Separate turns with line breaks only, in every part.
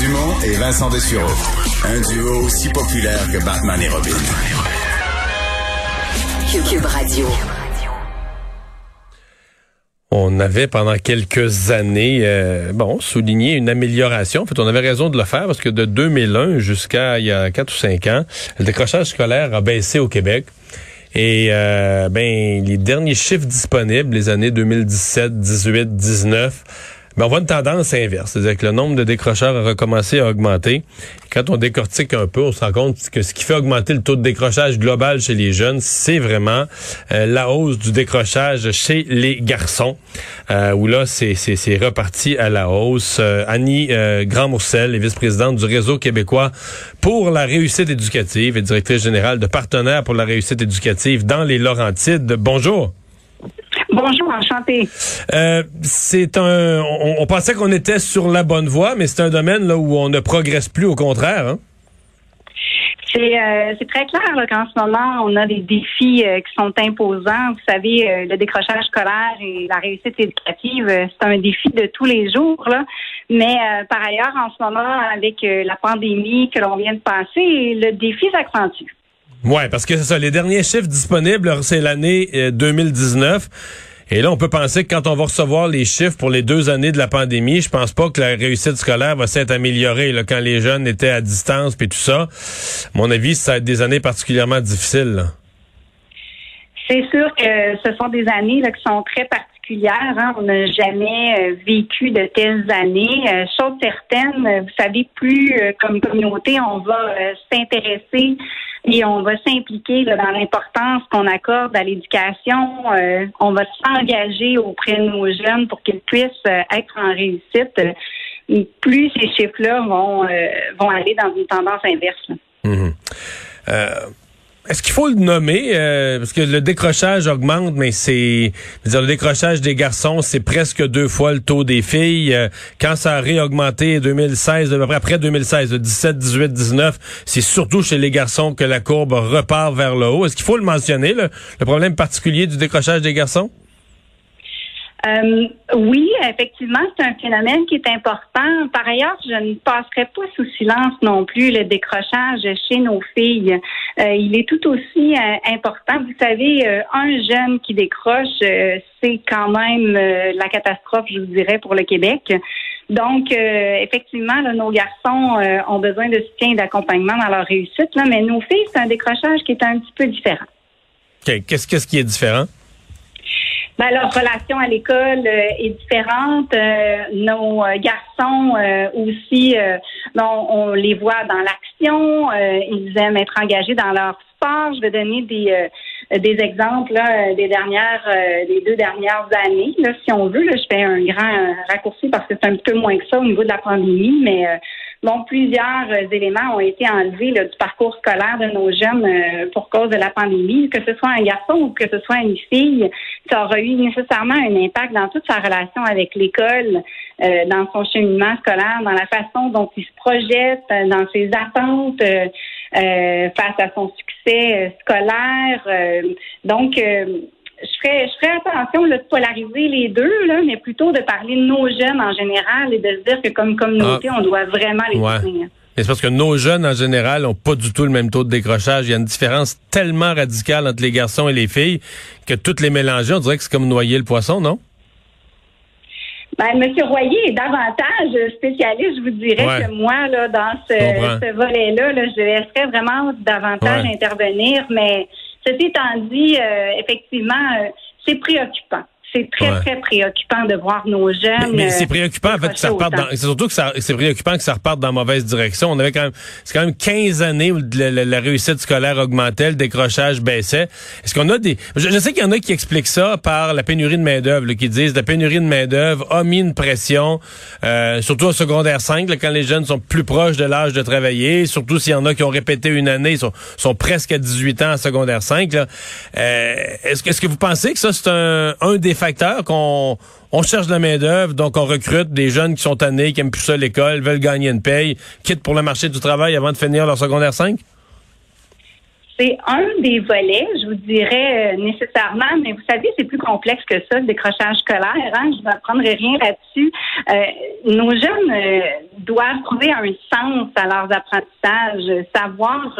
Dumont et Vincent Dessureau. Un duo aussi populaire que Batman et Robin.
Cube Radio.
On avait pendant quelques années, euh, bon, souligné une amélioration. En fait, on avait raison de le faire parce que de 2001 jusqu'à il y a 4 ou 5 ans, le décrochage scolaire a baissé au Québec. Et euh, ben les derniers chiffres disponibles, les années 2017, 18, 19, ben, on voit une tendance inverse. C'est-à-dire que le nombre de décrocheurs a recommencé à augmenter. Quand on décortique un peu, on se rend compte que ce qui fait augmenter le taux de décrochage global chez les jeunes, c'est vraiment euh, la hausse du décrochage chez les garçons, euh, où là, c'est reparti à la hausse. Euh, Annie euh, Grand-Mourcel est vice-présidente du Réseau québécois pour la réussite éducative et directrice générale de partenaires pour la réussite éducative dans les Laurentides. Bonjour.
Bonjour, enchanté.
Euh, c'est un. On, pensait qu'on était sur la bonne voie, mais c'est un domaine là où on ne progresse plus, au contraire. Hein?
C'est euh, très clair qu'en ce moment, on a des défis euh, qui sont imposants. Vous savez, euh, le décrochage scolaire et la réussite éducative, c'est un défi de tous les jours. Là. Mais par ailleurs, en ce moment, avec la pandémie que l'on vient de passer, le défi s'accentue.
Oui, parce que c'est ça. Les derniers chiffres disponibles, c'est l'année 2019. Et là, on peut penser que quand on va recevoir les chiffres pour les deux années de la pandémie, je pense pas que la réussite scolaire va s'être améliorée là, quand les jeunes étaient à distance puis tout ça. À mon avis, ça va être des années particulièrement difficiles.
C'est sûr que ce sont des années qui sont très particulières. Hein. On n'a jamais euh, vécu de telles années. Euh, chose certaine, vous savez, plus euh, comme communauté, on va s'intéresser et on va s'impliquer dans l'importance qu'on accorde à l'éducation. Euh, on va s'engager auprès de nos jeunes pour qu'ils puissent euh, être en réussite. plus ces chiffres-là vont, euh, vont aller dans une tendance inverse.
Est-ce qu'il faut le nommer euh, parce que le décrochage augmente, mais c'est le décrochage des garçons, c'est presque deux fois le taux des filles. Euh, quand ça a réaugmenté 2016, après, après 2016, 17, 18, 19, c'est surtout chez les garçons que la courbe repart vers le haut. Est-ce qu'il faut le mentionner le problème particulier du décrochage des garçons?
Euh, oui, effectivement, c'est un phénomène qui est important. Par ailleurs, je ne passerai pas sous silence non plus le décrochage chez nos filles. Euh, il est tout aussi euh, important. Vous savez, un jeune qui décroche, c'est quand même la catastrophe, je vous dirais, pour le Québec. Donc, effectivement, nos garçons ont besoin de soutien et d'accompagnement dans leur réussite, mais nos filles, c'est un décrochage qui est un petit peu différent.
Qu'est-ce qu'est-ce qui est différent?
Ben, leur relation à l'école euh, est différente. Euh, nos euh, garçons aussi, bon, on les voit dans l'action. ils aiment être engagés dans leur sport. Je vais donner des des exemples là, des dernières, des deux dernières années. Là, si on veut, là, je fais un grand raccourci parce que c'est un peu moins que ça au niveau de la pandémie, mais Bon, plusieurs euh, éléments ont été enlevés du parcours scolaire de nos jeunes euh, pour cause de la pandémie, que ce soit un garçon ou que ce soit une fille, ça aura eu nécessairement un impact dans toute sa relation avec l'école, euh, dans son cheminement scolaire, dans la façon dont il se projette, dans ses attentes face à son succès scolaire. donc, je ferais, je ferais attention de polariser les deux, là, mais plutôt de parler de nos jeunes en général et de se dire que comme communauté, ah. on doit vraiment les soutenir.
C'est parce que nos jeunes, en général, n'ont pas du tout le même taux de décrochage. Il y a une différence tellement radicale entre les garçons et les filles que toutes les mélanger, on dirait que c'est comme noyer le poisson, non?
Ben, Monsieur Royer est davantage spécialiste, je vous dirais, que moi, là, dans ce, volet-là, là, je laisserais vraiment davantage intervenir, mais Ceci étant dit, euh, effectivement, euh, c'est préoccupant. C'est très, très préoccupant de voir nos jeunes.
Mais, c'est préoccupant, en fait, que ça reparte dans, c'est surtout que ça, c'est préoccupant que ça reparte dans la mauvaise direction. On avait quand même, c'est quand même 15 années où la, réussite scolaire augmentait, le décrochage baissait. Est-ce qu'on a des, je, sais qu'il y en a qui expliquent ça par la pénurie de main-d'œuvre, qui disent la pénurie de main-d'œuvre a mis une pression, euh, surtout au secondaire 5, quand les jeunes sont plus proches de l'âge de travailler, surtout s'il y en a qui ont répété une année, sont, sont presque à 18 ans en secondaire 5, là. Euh, est-ce que, est-ce que vous pensez que ça, c'est un, un des facteurs qu'on on cherche de la main-d'œuvre, donc on recrute des jeunes qui sont tannés, qui aiment plus ça l'école, veulent gagner une paye, quittent pour le marché du travail avant de finir leur secondaire 5?
C'est un des volets, je vous dirais euh, nécessairement, mais vous savez, c'est plus complexe que ça, le décrochage scolaire. Hein? Je ne apprendrai rien là-dessus. Euh, nos jeunes euh, doivent trouver un sens à leurs apprentissages, savoir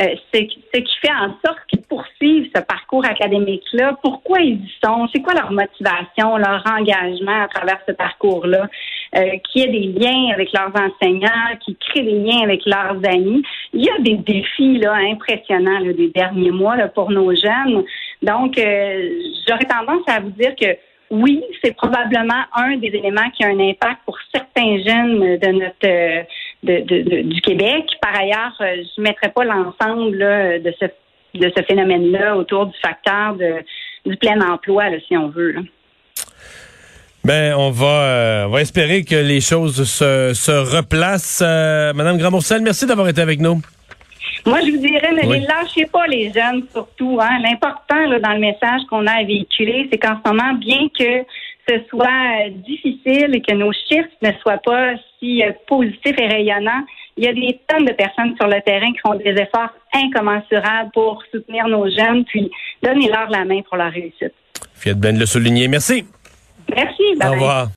euh, ce, qui fait en sorte qu'ils poursuivent ce parcours académique-là. Pourquoi ils y sont? C'est quoi leur motivation, leur engagement à travers ce parcours-là? Euh, qui a des liens avec leurs enseignants, qui créent des liens avec leurs amis. Il y a des défis là, impressionnants là, des derniers mois là, pour nos jeunes. Donc, euh, j'aurais tendance à vous dire que oui, c'est probablement un des éléments qui a un impact pour certains jeunes de notre de, du Québec. Par ailleurs, euh, je ne mettrai pas l'ensemble de ce, de ce phénomène-là autour du facteur de, du plein emploi, si on veut.
Ben, on va, euh, on va espérer que les choses se, se replacent. Euh, Madame Gramourcel, merci d'avoir été avec nous.
Moi, je vous dirais, ne les lâchez pas, les jeunes, surtout. Hein. L'important dans le message qu'on a à véhiculer, c'est qu'en ce moment, bien que ce soit difficile et que nos chiffres ne soient pas si euh, positifs et rayonnants, il y a des tonnes de personnes sur le terrain qui font des efforts incommensurables pour soutenir nos jeunes, puis donner leur la main pour leur réussite.
Fiat Ben le souligner. Merci.
Merci.
Au revoir.